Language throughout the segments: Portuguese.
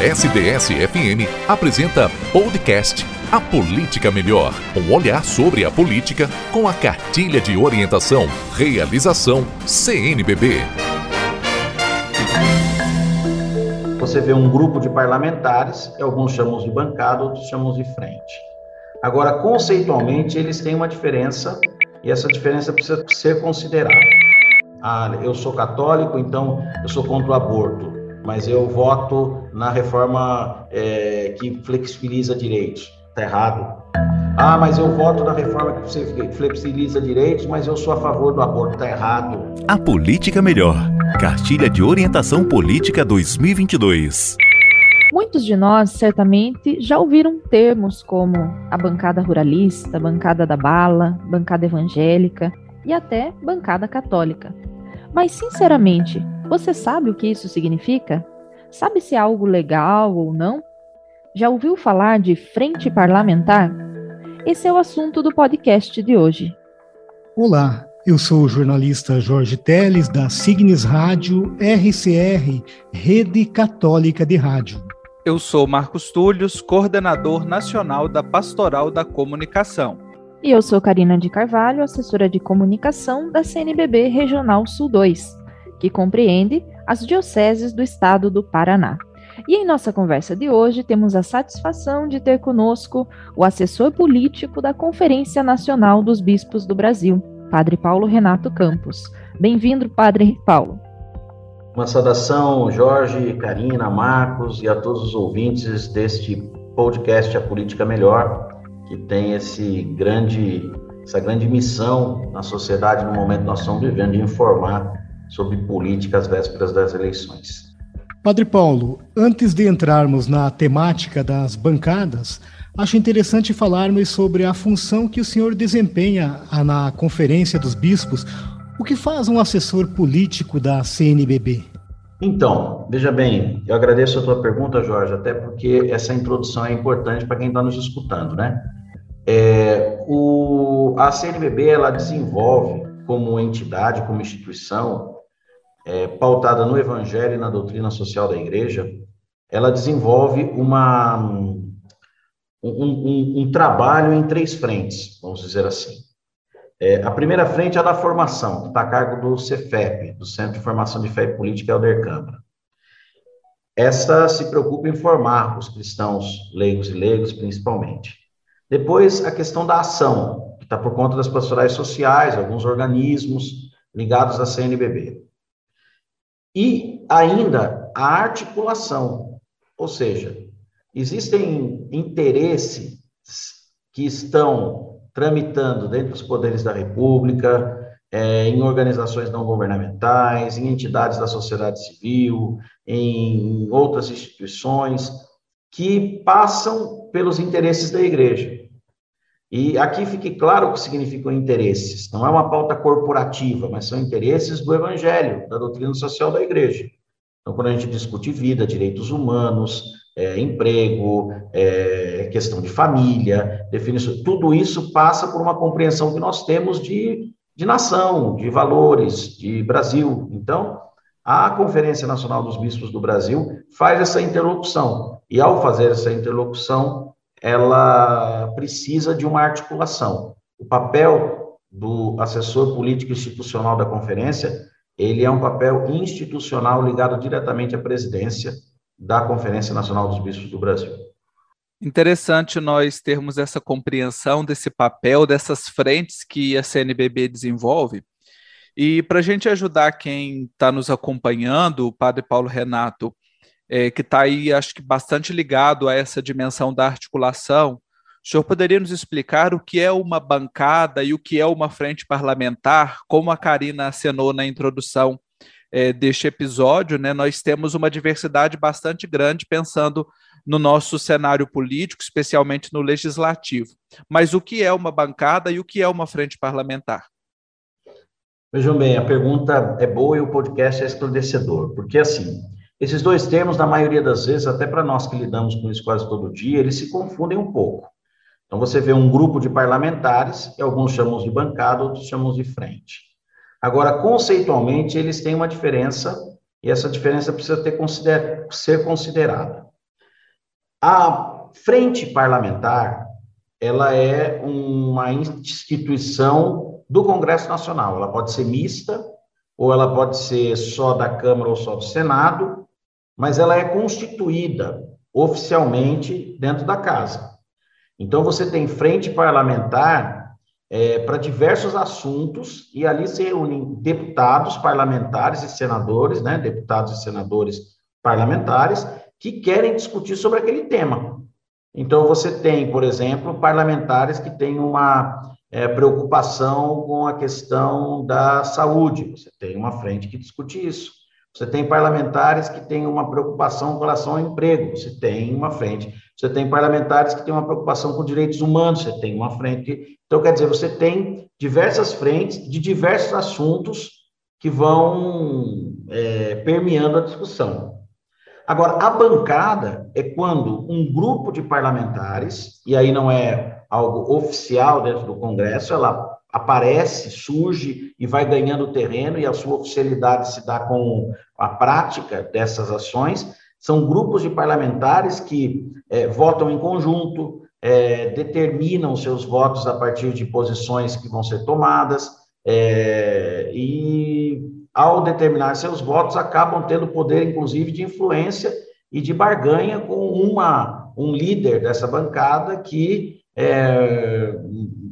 A SDS-FM apresenta podcast A Política Melhor, um olhar sobre a política com a cartilha de orientação, realização CNBB. Você vê um grupo de parlamentares, alguns chamam de bancada, outros chamam de frente. Agora, conceitualmente, eles têm uma diferença e essa diferença precisa ser considerada. Ah, eu sou católico, então eu sou contra o aborto, mas eu voto na reforma é, que flexibiliza direitos. Está errado. Ah, mas eu voto na reforma que flexibiliza direitos, mas eu sou a favor do aborto. Está errado. A Política Melhor. Cartilha de Orientação Política 2022. Muitos de nós certamente já ouviram termos como a bancada ruralista, bancada da bala, bancada evangélica e até bancada católica. Mas, sinceramente, você sabe o que isso significa? Sabe se é algo legal ou não? Já ouviu falar de frente parlamentar? Esse é o assunto do podcast de hoje. Olá, eu sou o jornalista Jorge Teles, da Signes Rádio RCR, Rede Católica de Rádio. Eu sou Marcos Túlios, coordenador nacional da Pastoral da Comunicação. E eu sou Karina de Carvalho, assessora de comunicação da CNBB Regional Sul 2, que compreende as dioceses do estado do Paraná. E em nossa conversa de hoje temos a satisfação de ter conosco o assessor político da Conferência Nacional dos Bispos do Brasil, Padre Paulo Renato Campos. Bem-vindo, Padre Paulo. Uma saudação, Jorge, Karina, Marcos e a todos os ouvintes deste podcast A Política Melhor, que tem esse grande, essa grande missão na sociedade no momento que nós estamos vivendo de informar sobre política às vésperas das eleições. Padre Paulo, antes de entrarmos na temática das bancadas, acho interessante falarmos sobre a função que o senhor desempenha na Conferência dos Bispos, o que faz um assessor político da CNBB? Então, veja bem, eu agradeço a tua pergunta, Jorge, até porque essa introdução é importante para quem está nos escutando, né? É, o, a CNBB, ela desenvolve como entidade, como instituição, é, pautada no Evangelho e na doutrina social da Igreja, ela desenvolve uma, um, um, um trabalho em três frentes, vamos dizer assim. É, a primeira frente é a da formação, que está a cargo do CEFEP, do Centro de Formação de Fé e Política Helder Câmara. Essa se preocupa em formar os cristãos leigos e leigos, principalmente. Depois, a questão da ação, que está por conta das pastorais sociais, alguns organismos ligados à CNBB. E ainda a articulação, ou seja, existem interesses que estão tramitando dentro dos poderes da República, é, em organizações não governamentais, em entidades da sociedade civil, em outras instituições, que passam pelos interesses da igreja. E aqui fique claro o que significam interesses. Não é uma pauta corporativa, mas são interesses do evangelho, da doutrina social da igreja. Então, quando a gente discute vida, direitos humanos, é, emprego, é, questão de família, definição, tudo isso passa por uma compreensão que nós temos de, de nação, de valores, de Brasil. Então, a Conferência Nacional dos Bispos do Brasil faz essa interlocução, e ao fazer essa interlocução, ela precisa de uma articulação. O papel do assessor político institucional da conferência, ele é um papel institucional ligado diretamente à presidência, da Conferência Nacional dos Bispos do Brasil. Interessante nós termos essa compreensão desse papel, dessas frentes que a CNBB desenvolve. E para a gente ajudar quem está nos acompanhando, o Padre Paulo Renato, é, que está aí, acho que bastante ligado a essa dimensão da articulação, o senhor poderia nos explicar o que é uma bancada e o que é uma frente parlamentar, como a Karina acenou na introdução é, deste episódio, né, nós temos uma diversidade bastante grande pensando no nosso cenário político, especialmente no legislativo. Mas o que é uma bancada e o que é uma frente parlamentar? Vejam bem, a pergunta é boa e o podcast é esclarecedor, porque assim, esses dois termos, na maioria das vezes, até para nós que lidamos com isso quase todo dia, eles se confundem um pouco. Então, você vê um grupo de parlamentares, que alguns chamam de bancada, outros chamam de frente. Agora, conceitualmente, eles têm uma diferença e essa diferença precisa ter consider ser considerada. A frente parlamentar, ela é uma instituição do Congresso Nacional. Ela pode ser mista, ou ela pode ser só da Câmara ou só do Senado, mas ela é constituída oficialmente dentro da casa. Então, você tem frente parlamentar é, para diversos assuntos, e ali se reúnem deputados, parlamentares e senadores, né, deputados e senadores parlamentares, que querem discutir sobre aquele tema. Então, você tem, por exemplo, parlamentares que têm uma é, preocupação com a questão da saúde, você tem uma frente que discute isso. Você tem parlamentares que têm uma preocupação com relação ao emprego, você tem uma frente. Você tem parlamentares que têm uma preocupação com direitos humanos, você tem uma frente. Então, quer dizer, você tem diversas frentes de diversos assuntos que vão é, permeando a discussão. Agora, a bancada é quando um grupo de parlamentares, e aí não é algo oficial dentro do Congresso, ela aparece, surge e vai ganhando terreno, e a sua oficialidade se dá com a prática dessas ações. São grupos de parlamentares que é, votam em conjunto, é, determinam seus votos a partir de posições que vão ser tomadas, é, e ao determinar seus votos, acabam tendo poder, inclusive, de influência e de barganha com uma, um líder dessa bancada que, é,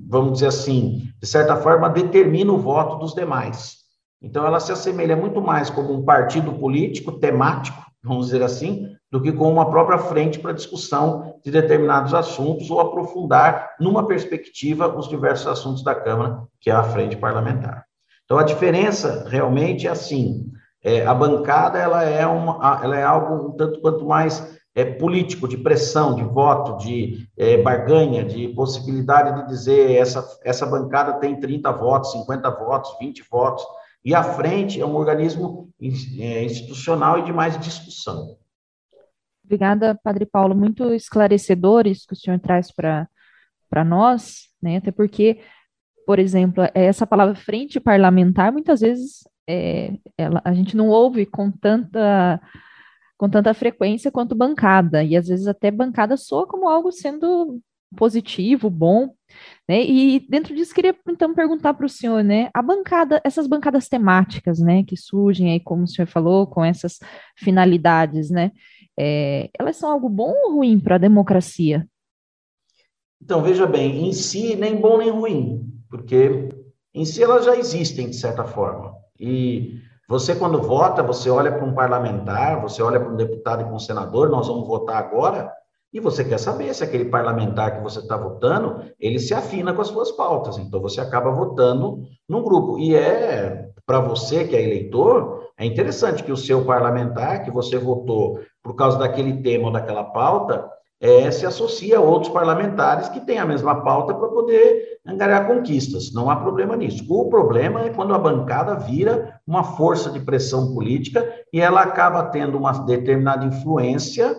vamos dizer assim, de certa forma, determina o voto dos demais. Então, ela se assemelha muito mais como um partido político temático, vamos dizer assim, do que com uma própria frente para discussão de determinados assuntos ou aprofundar, numa perspectiva, os diversos assuntos da Câmara, que é a frente parlamentar. Então, a diferença realmente é assim, é, a bancada ela é, uma, ela é algo um tanto quanto mais é, político, de pressão, de voto, de é, barganha, de possibilidade de dizer essa, essa bancada tem 30 votos, 50 votos, 20 votos, e a frente é um organismo é, institucional e de mais discussão. Obrigada, Padre Paulo, muito esclarecedores que o senhor traz para nós, né, até porque por exemplo, é, essa palavra frente parlamentar, muitas vezes é, ela, a gente não ouve com tanta, com tanta frequência quanto bancada, e às vezes até bancada soa como algo sendo positivo, bom, né? E dentro disso queria então perguntar para o senhor, né? A bancada, essas bancadas temáticas, né, que surgem aí, como o senhor falou, com essas finalidades, né? É, elas são algo bom ou ruim para a democracia? Então veja bem, em si nem bom nem ruim porque em si elas já existem de certa forma. E você, quando vota, você olha para um parlamentar, você olha para um deputado e para um senador, nós vamos votar agora, e você quer saber se aquele parlamentar que você está votando, ele se afina com as suas pautas. Então, você acaba votando num grupo. E é, para você que é eleitor, é interessante que o seu parlamentar, que você votou por causa daquele tema ou daquela pauta, é, se associa a outros parlamentares que têm a mesma pauta para poder angariar conquistas. Não há problema nisso. O problema é quando a bancada vira uma força de pressão política e ela acaba tendo uma determinada influência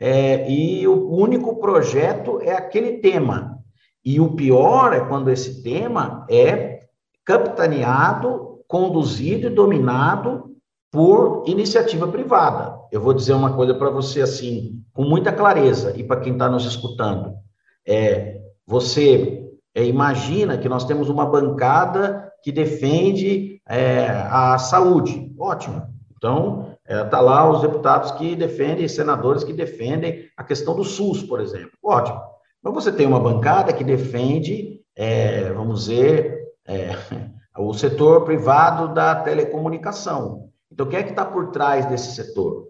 é, e o único projeto é aquele tema. E o pior é quando esse tema é capitaneado, conduzido e dominado por iniciativa privada. Eu vou dizer uma coisa para você assim, com muita clareza, e para quem está nos escutando. É, você é, imagina que nós temos uma bancada que defende é, a saúde. Ótimo. Então, está é, lá os deputados que defendem, senadores que defendem a questão do SUS, por exemplo. Ótimo. Mas você tem uma bancada que defende, é, vamos dizer, é, o setor privado da telecomunicação. Então, quem é que está por trás desse setor?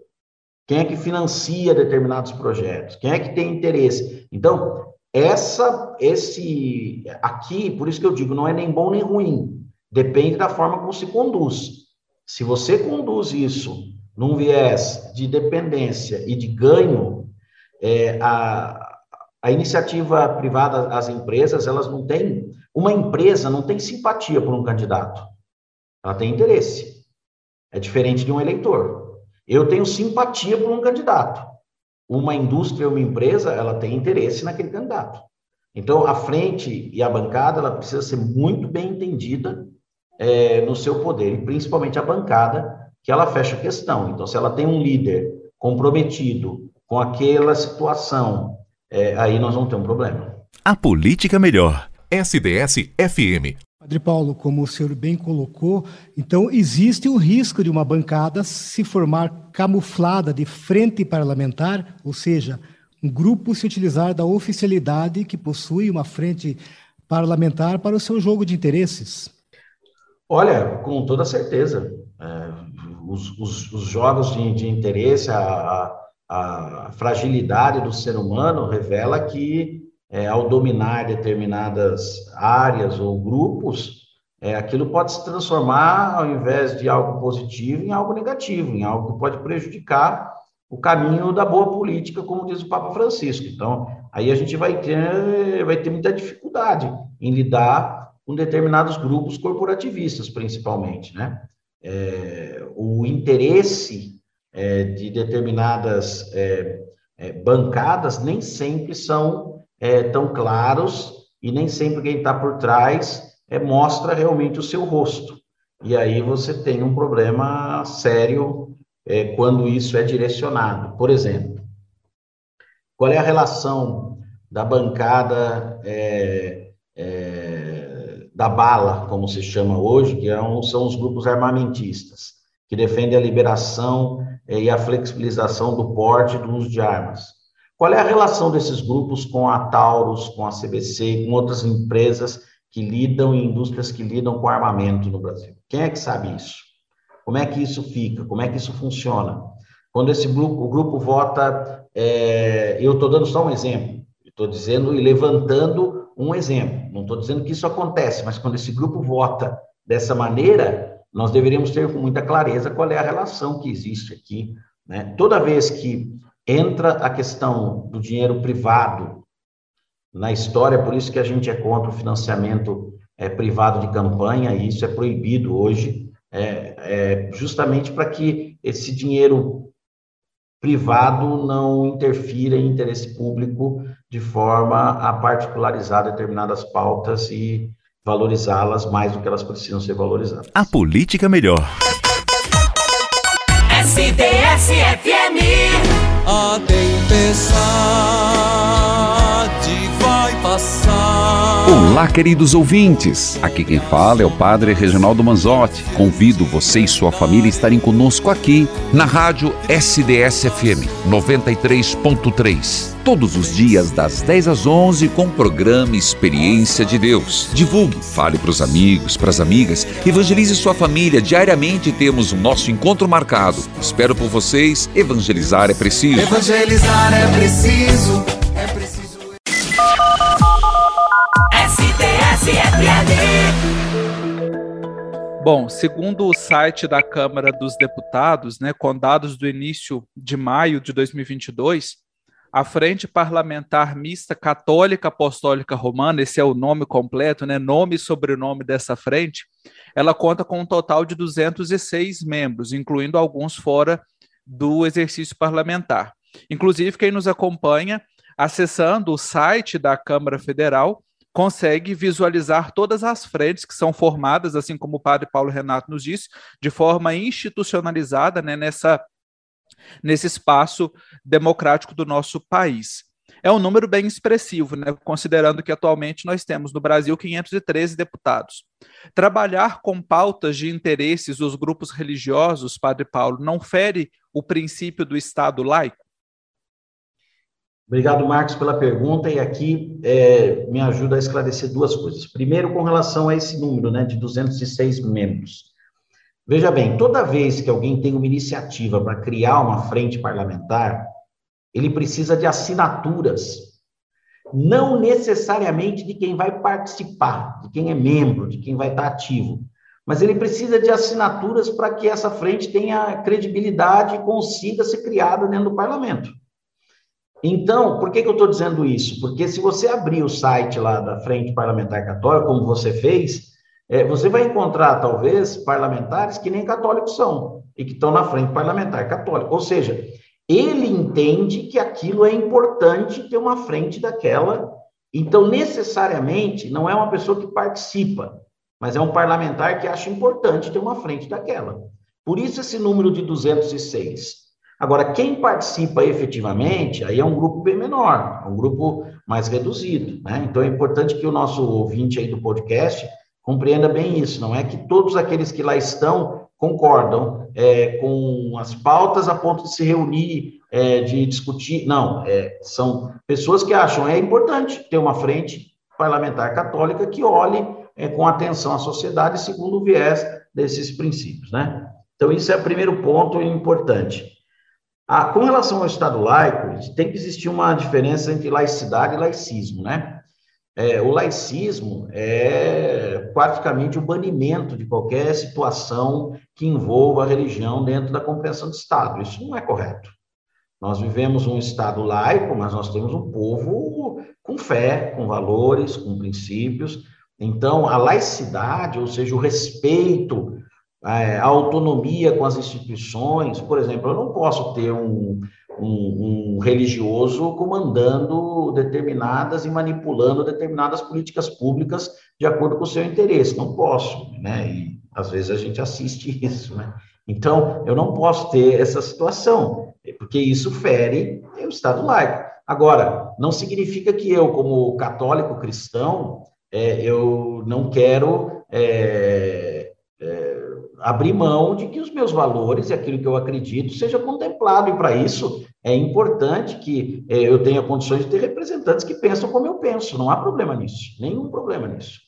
Quem é que financia determinados projetos? Quem é que tem interesse? Então, essa, esse, aqui, por isso que eu digo, não é nem bom nem ruim. Depende da forma como se conduz. Se você conduz isso num viés de dependência e de ganho, é, a, a iniciativa privada, as empresas, elas não têm, uma empresa não tem simpatia por um candidato. Ela tem interesse. É diferente de um eleitor. Eu tenho simpatia por um candidato. Uma indústria, uma empresa, ela tem interesse naquele candidato. Então, a frente e a bancada, ela precisa ser muito bem entendida é, no seu poder, e principalmente a bancada, que ela fecha a questão. Então, se ela tem um líder comprometido com aquela situação, é, aí nós vamos ter um problema. A política melhor. SDS FM. Padre Paulo, como o senhor bem colocou, então existe o risco de uma bancada se formar camuflada de frente parlamentar, ou seja, um grupo se utilizar da oficialidade que possui uma frente parlamentar para o seu jogo de interesses. Olha, com toda certeza. É, os, os, os, jogos de, de interesse, a, a, a, fragilidade do ser humano revela que, é, ao dominar determinadas áreas ou grupos, é, aquilo pode se transformar, ao invés de algo positivo, em algo negativo, em algo que pode prejudicar o caminho da boa política, como diz o Papa Francisco. Então, aí a gente vai ter, vai ter muita dificuldade em lidar com determinados grupos corporativistas, principalmente, né? É, o interesse é, de determinadas é, é bancadas nem sempre são é, tão claros e nem sempre quem está por trás é, mostra realmente o seu rosto. E aí você tem um problema sério é, quando isso é direcionado. Por exemplo, qual é a relação da bancada é, é, da bala, como se chama hoje, que é são os grupos armamentistas, que defendem a liberação e a flexibilização do porte do uso de armas. Qual é a relação desses grupos com a Taurus, com a CBC, com outras empresas que lidam em indústrias que lidam com armamento no Brasil? Quem é que sabe isso? Como é que isso fica? Como é que isso funciona? Quando esse grupo, o grupo vota, é, eu estou dando só um exemplo, estou dizendo e levantando um exemplo. Não estou dizendo que isso acontece, mas quando esse grupo vota dessa maneira, nós deveríamos ter com muita clareza qual é a relação que existe aqui. Né? Toda vez que entra a questão do dinheiro privado na história, por isso que a gente é contra o financiamento é, privado de campanha, e isso é proibido hoje é, é justamente para que esse dinheiro privado não interfira em interesse público de forma a particularizar determinadas pautas e valorizá-las mais do que elas precisam ser valorizadas. A política melhor. SDS-FM A tempestade vai passar Olá, queridos ouvintes. Aqui quem fala é o Padre Reginaldo Manzotti. Convido você e sua família a estarem conosco aqui na rádio SDS-FM 93.3. Todos os dias, das 10 às 11, com o programa Experiência de Deus. Divulgue, fale para os amigos, para as amigas, evangelize sua família. Diariamente temos o nosso encontro marcado. Espero por vocês. Evangelizar é preciso. Evangelizar. É preciso. Bom, segundo o site da Câmara dos Deputados, né, com dados do início de maio de 2022, a Frente Parlamentar Mista Católica Apostólica Romana, esse é o nome completo, né, nome e sobrenome dessa frente, ela conta com um total de 206 membros, incluindo alguns fora do exercício parlamentar. Inclusive, quem nos acompanha, acessando o site da Câmara Federal, consegue visualizar todas as frentes que são formadas, assim como o padre Paulo Renato nos disse, de forma institucionalizada né, nessa, nesse espaço democrático do nosso país. É um número bem expressivo, né, considerando que atualmente nós temos no Brasil 513 deputados. Trabalhar com pautas de interesses dos grupos religiosos, Padre Paulo, não fere o princípio do Estado laico? Obrigado, Marcos, pela pergunta. E aqui é, me ajuda a esclarecer duas coisas. Primeiro, com relação a esse número, né, de 206 membros. Veja bem, toda vez que alguém tem uma iniciativa para criar uma frente parlamentar, ele precisa de assinaturas, não necessariamente de quem vai participar, de quem é membro, de quem vai estar ativo, mas ele precisa de assinaturas para que essa frente tenha credibilidade e consiga ser criada dentro do parlamento. Então, por que, que eu estou dizendo isso? Porque se você abrir o site lá da Frente Parlamentar Católica, como você fez, é, você vai encontrar, talvez, parlamentares que nem católicos são e que estão na Frente Parlamentar Católica. Ou seja, ele entende que aquilo é importante ter uma frente daquela. Então, necessariamente, não é uma pessoa que participa, mas é um parlamentar que acha importante ter uma frente daquela. Por isso, esse número de 206. Agora, quem participa efetivamente, aí é um grupo bem menor, é um grupo mais reduzido, né? Então é importante que o nosso ouvinte aí do podcast compreenda bem isso, não é que todos aqueles que lá estão concordam é, com as pautas a ponto de se reunir, é, de discutir, não, é, são pessoas que acham é importante ter uma frente parlamentar católica que olhe é, com atenção à sociedade segundo o viés desses princípios, né? Então, isso é o primeiro ponto importante. Ah, com relação ao Estado laico, tem que existir uma diferença entre laicidade e laicismo, né? É, o laicismo é praticamente o banimento de qualquer situação que envolva a religião dentro da compreensão do Estado. Isso não é correto. Nós vivemos um Estado laico, mas nós temos um povo com fé, com valores, com princípios. Então, a laicidade, ou seja, o respeito a autonomia com as instituições. Por exemplo, eu não posso ter um, um, um, religioso comandando determinadas e manipulando determinadas políticas públicas de acordo com o seu interesse. Não posso, né? E às vezes a gente assiste isso, né? Então, eu não posso ter essa situação, porque isso fere o Estado laico. Agora, não significa que eu, como católico cristão, é, eu não quero é, abrir mão de que os meus valores e aquilo que eu acredito seja contemplado, e para isso é importante que eh, eu tenha condições de ter representantes que pensam como eu penso, não há problema nisso, nenhum problema nisso.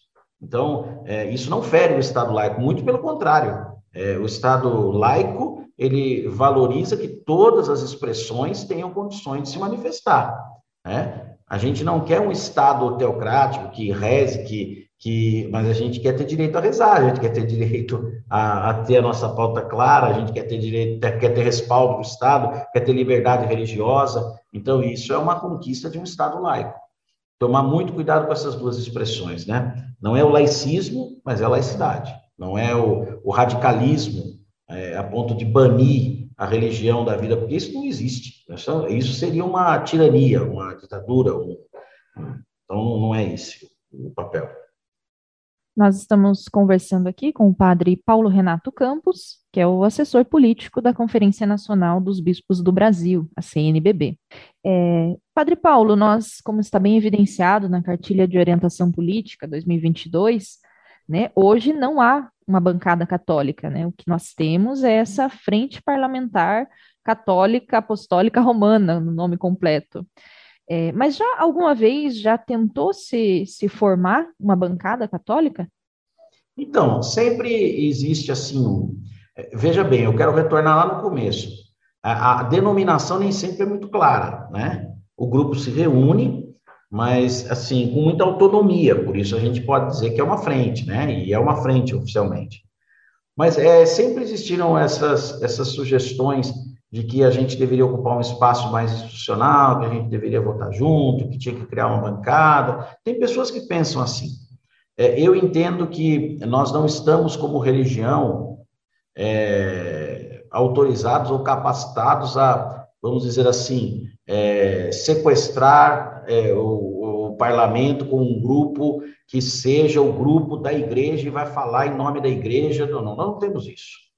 Então, eh, isso não fere o Estado laico, muito pelo contrário. Eh, o Estado laico, ele valoriza que todas as expressões tenham condições de se manifestar. Né? A gente não quer um Estado teocrático que reze, que que, mas a gente quer ter direito a rezar, a gente quer ter direito a, a ter a nossa pauta clara, a gente quer ter direito, quer ter respaldo do Estado, quer ter liberdade religiosa. Então, isso é uma conquista de um Estado laico. Tomar muito cuidado com essas duas expressões, né? Não é o laicismo, mas é a laicidade. Não é o, o radicalismo é, a ponto de banir a religião da vida, porque isso não existe. Isso seria uma tirania, uma ditadura. Um, então, não é esse o papel. Nós estamos conversando aqui com o padre Paulo Renato Campos, que é o assessor político da Conferência Nacional dos Bispos do Brasil, a CNBB. É, padre Paulo, nós, como está bem evidenciado na cartilha de orientação política 2022, né, hoje não há uma bancada católica, né? O que nós temos é essa frente parlamentar católica apostólica romana, no nome completo. É, mas já alguma vez já tentou se, se formar uma bancada católica? Então, sempre existe assim. É, veja bem, eu quero retornar lá no começo. A, a denominação nem sempre é muito clara, né? O grupo se reúne, mas assim, com muita autonomia, por isso a gente pode dizer que é uma frente, né? E é uma frente oficialmente. Mas é, sempre existiram essas, essas sugestões de que a gente deveria ocupar um espaço mais institucional, que a gente deveria votar junto, que tinha que criar uma bancada. Tem pessoas que pensam assim. É, eu entendo que nós não estamos, como religião, é, autorizados ou capacitados a, vamos dizer assim, é, sequestrar é, o, o parlamento com um grupo que seja o grupo da igreja e vai falar em nome da igreja. Não, não, não temos isso.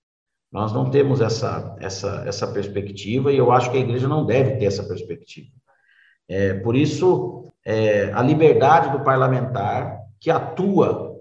Nós não temos essa, essa, essa perspectiva e eu acho que a igreja não deve ter essa perspectiva. É, por isso, é, a liberdade do parlamentar, que atua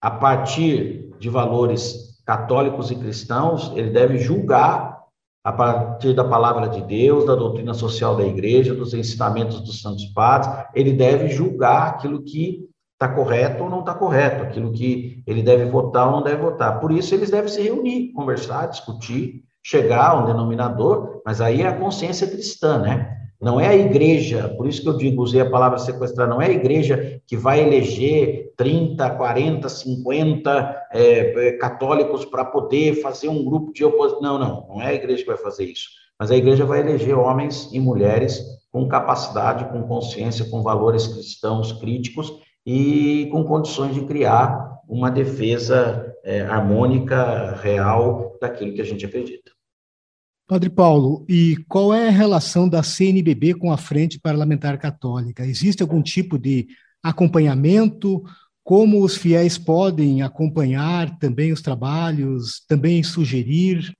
a partir de valores católicos e cristãos, ele deve julgar a partir da palavra de Deus, da doutrina social da igreja, dos ensinamentos dos santos padres, ele deve julgar aquilo que está correto ou não está correto, aquilo que ele deve votar ou não deve votar. Por isso, eles devem se reunir, conversar, discutir, chegar a um denominador, mas aí é a consciência cristã, né? Não é a igreja, por isso que eu digo, usei a palavra sequestrar, não é a igreja que vai eleger 30, 40, 50 é, católicos para poder fazer um grupo de oposição. Não, não, não é a igreja que vai fazer isso. Mas a igreja vai eleger homens e mulheres com capacidade, com consciência, com valores cristãos críticos e com condições de criar uma defesa é, harmônica, real, daquilo que a gente acredita. Padre Paulo, e qual é a relação da CNBB com a Frente Parlamentar Católica? Existe algum tipo de acompanhamento? Como os fiéis podem acompanhar também os trabalhos, também sugerir?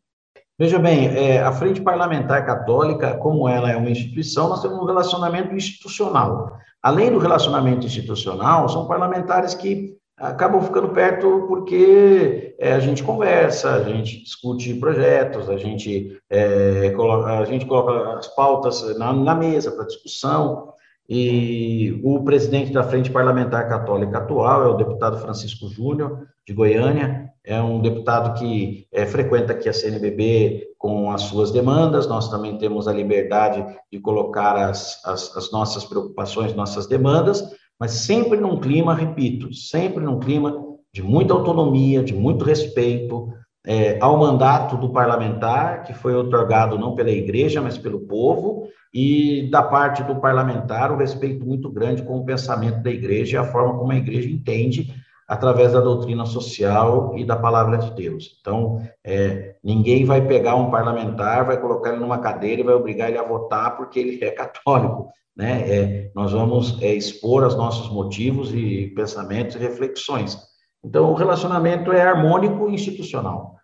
Veja bem, é, a Frente Parlamentar Católica, como ela é uma instituição, nós temos um relacionamento institucional. Além do relacionamento institucional, são parlamentares que acabam ficando perto porque é, a gente conversa, a gente discute projetos, a gente, é, coloca, a gente coloca as pautas na, na mesa para discussão. E o presidente da Frente Parlamentar Católica atual é o deputado Francisco Júnior, de Goiânia, é um deputado que é, frequenta aqui a CNBB com as suas demandas, nós também temos a liberdade de colocar as, as, as nossas preocupações, nossas demandas, mas sempre num clima, repito, sempre num clima de muita autonomia, de muito respeito é, ao mandato do parlamentar, que foi otorgado não pela igreja, mas pelo povo, e da parte do parlamentar, o respeito muito grande com o pensamento da igreja e a forma como a igreja entende através da doutrina social e da palavra de Deus. Então, é, ninguém vai pegar um parlamentar, vai colocar ele numa cadeira e vai obrigar ele a votar porque ele é católico. Né? É, nós vamos é, expor os nossos motivos e pensamentos e reflexões. Então, o relacionamento é harmônico e institucional.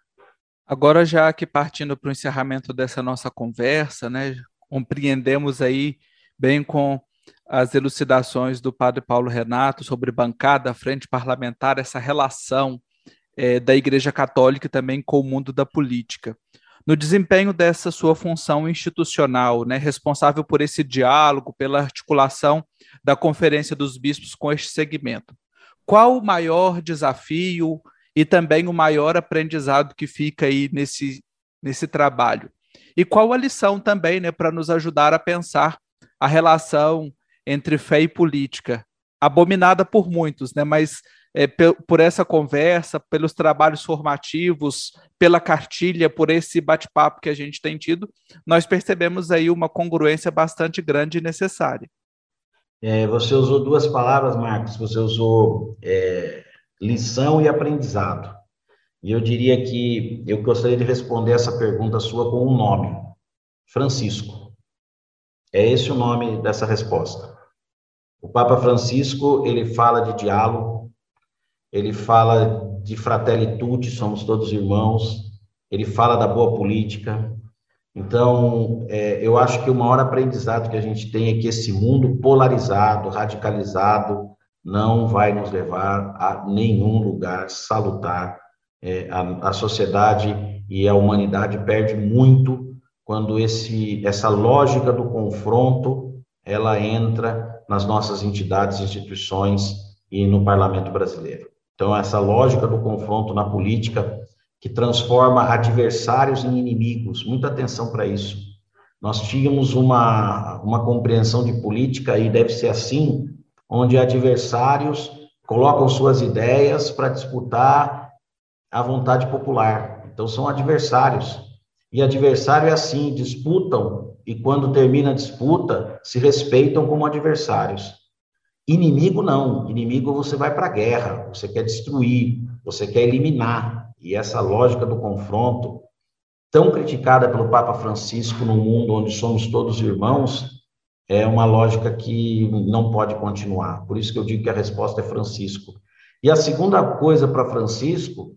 Agora, já que partindo para o encerramento dessa nossa conversa, né, compreendemos aí bem com as elucidações do padre Paulo Renato sobre bancada, frente parlamentar, essa relação é, da Igreja Católica também com o mundo da política. No desempenho dessa sua função institucional, né, responsável por esse diálogo, pela articulação da Conferência dos Bispos com este segmento, qual o maior desafio e também o maior aprendizado que fica aí nesse, nesse trabalho? E qual a lição também né, para nos ajudar a pensar a relação entre fé e política, abominada por muitos, né? Mas é, por essa conversa, pelos trabalhos formativos, pela cartilha, por esse bate-papo que a gente tem tido, nós percebemos aí uma congruência bastante grande e necessária. É, você usou duas palavras, Marcos. Você usou é, lição e aprendizado. E eu diria que eu gostaria de responder essa pergunta sua com um nome: Francisco. É esse o nome dessa resposta. O Papa Francisco, ele fala de diálogo, ele fala de fratelitude, somos todos irmãos, ele fala da boa política. Então, é, eu acho que o maior aprendizado que a gente tem é que esse mundo polarizado, radicalizado, não vai nos levar a nenhum lugar salutar. É, a, a sociedade e a humanidade perde muito quando esse, essa lógica do confronto ela entra nas nossas entidades, instituições e no parlamento brasileiro. Então, essa lógica do confronto na política que transforma adversários em inimigos, muita atenção para isso. Nós tínhamos uma, uma compreensão de política, e deve ser assim, onde adversários colocam suas ideias para disputar a vontade popular. Então, são adversários. E adversário é assim, disputam e quando termina a disputa, se respeitam como adversários. Inimigo não, inimigo você vai para a guerra, você quer destruir, você quer eliminar. E essa lógica do confronto, tão criticada pelo Papa Francisco no mundo onde somos todos irmãos, é uma lógica que não pode continuar. Por isso que eu digo que a resposta é Francisco. E a segunda coisa para Francisco,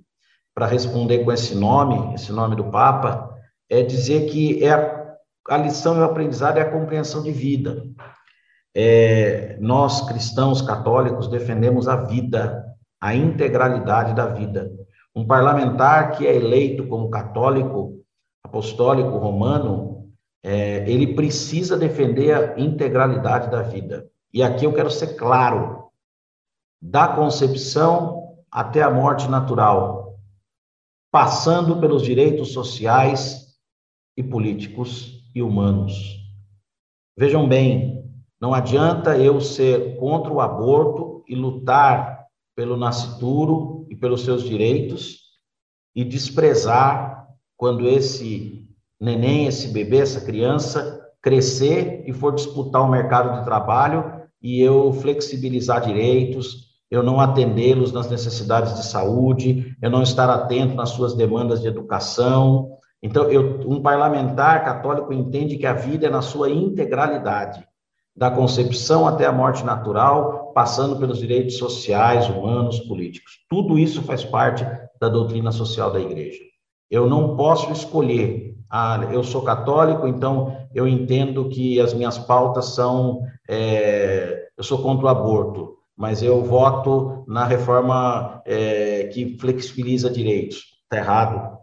para responder com esse nome, esse nome do Papa, é dizer que é a a lição e o aprendizado é a compreensão de vida. É, nós, cristãos católicos, defendemos a vida, a integralidade da vida. Um parlamentar que é eleito como católico, apostólico, romano, é, ele precisa defender a integralidade da vida. E aqui eu quero ser claro: da concepção até a morte natural, passando pelos direitos sociais e políticos e humanos. Vejam bem, não adianta eu ser contra o aborto e lutar pelo nascituro e pelos seus direitos e desprezar quando esse neném, esse bebê, essa criança crescer e for disputar o mercado de trabalho e eu flexibilizar direitos, eu não atendê-los nas necessidades de saúde, eu não estar atento nas suas demandas de educação, então, eu, um parlamentar católico entende que a vida é na sua integralidade, da concepção até a morte natural, passando pelos direitos sociais, humanos, políticos. Tudo isso faz parte da doutrina social da igreja. Eu não posso escolher. Ah, eu sou católico, então eu entendo que as minhas pautas são. É, eu sou contra o aborto, mas eu voto na reforma é, que flexibiliza direitos. Está errado.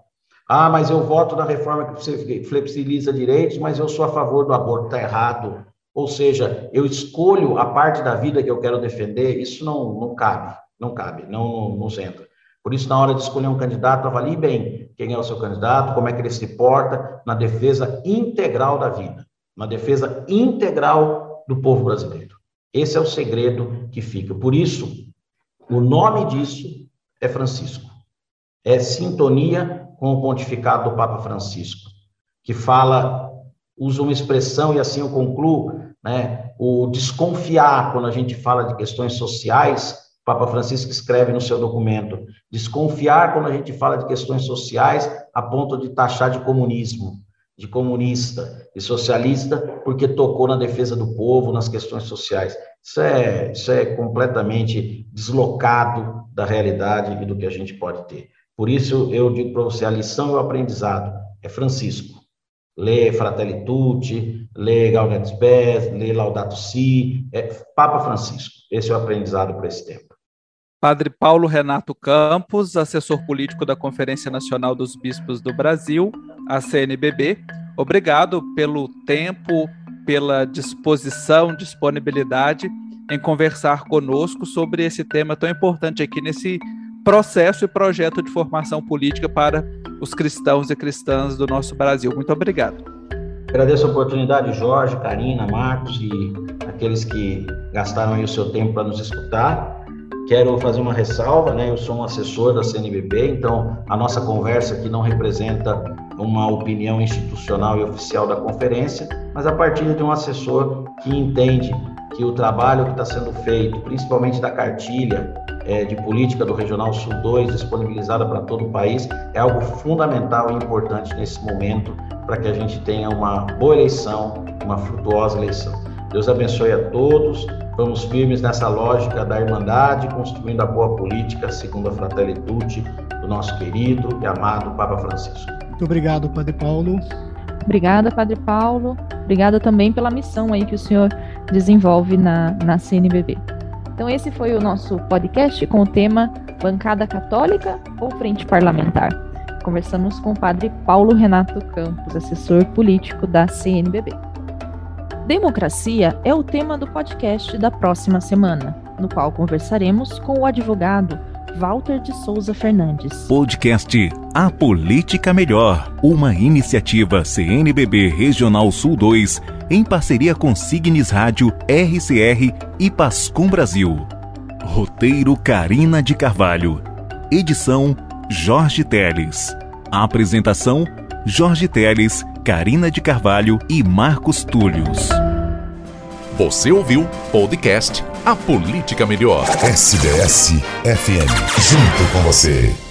Ah, mas eu voto na reforma que flexibiliza direitos, mas eu sou a favor do aborto. Está errado. Ou seja, eu escolho a parte da vida que eu quero defender, isso não, não cabe, não cabe, não, nos entra. Por isso, na hora de escolher um candidato, avalie bem quem é o seu candidato, como é que ele se porta na defesa integral da vida, na defesa integral do povo brasileiro. Esse é o segredo que fica. Por isso, o nome disso é Francisco. É sintonia com o pontificado do Papa Francisco, que fala, usa uma expressão, e assim eu concluo, né, o desconfiar quando a gente fala de questões sociais, o Papa Francisco escreve no seu documento, desconfiar quando a gente fala de questões sociais a ponto de taxar de comunismo, de comunista e socialista, porque tocou na defesa do povo, nas questões sociais. Isso é, isso é completamente deslocado da realidade e do que a gente pode ter. Por isso, eu digo para você, a lição e o aprendizado é Francisco. Lê Fratelli Tutti, lê Gaudium Spes, lê Laudato Si, é Papa Francisco. Esse é o aprendizado para esse tempo. Padre Paulo Renato Campos, assessor político da Conferência Nacional dos Bispos do Brasil, a CNBB, obrigado pelo tempo, pela disposição, disponibilidade em conversar conosco sobre esse tema tão importante aqui nesse processo e projeto de formação política para os cristãos e cristãs do nosso Brasil. Muito obrigado. Agradeço a oportunidade, Jorge, Karina, Marcos e aqueles que gastaram o seu tempo para nos escutar. Quero fazer uma ressalva, né? Eu sou um assessor da CNBB, então a nossa conversa aqui não representa uma opinião institucional e oficial da conferência, mas a partir de um assessor que entende que o trabalho que está sendo feito, principalmente da cartilha é, de política do Regional Sul 2, disponibilizada para todo o país, é algo fundamental e importante nesse momento para que a gente tenha uma boa eleição, uma frutuosa eleição. Deus abençoe a todos. Vamos firmes nessa lógica da irmandade, construindo a boa política segundo a Fratelli Tutti do nosso querido e amado Papa Francisco. Muito obrigado, Padre Paulo. Obrigada, Padre Paulo. Obrigada também pela missão aí que o senhor desenvolve na, na CNBB. Então, esse foi o nosso podcast com o tema Bancada Católica ou Frente Parlamentar. Conversamos com o padre Paulo Renato Campos, assessor político da CNBB. Democracia é o tema do podcast da próxima semana, no qual conversaremos com o advogado Walter de Souza Fernandes. Podcast A Política Melhor, uma iniciativa CNBB Regional Sul 2, em parceria com Signes Rádio, RCR e Pascom Brasil. Roteiro Carina de Carvalho. Edição Jorge Teles. Apresentação Jorge Teles, Carina de Carvalho e Marcos Túlios. Você ouviu podcast A Política Melhor. SDS FM. Junto com você.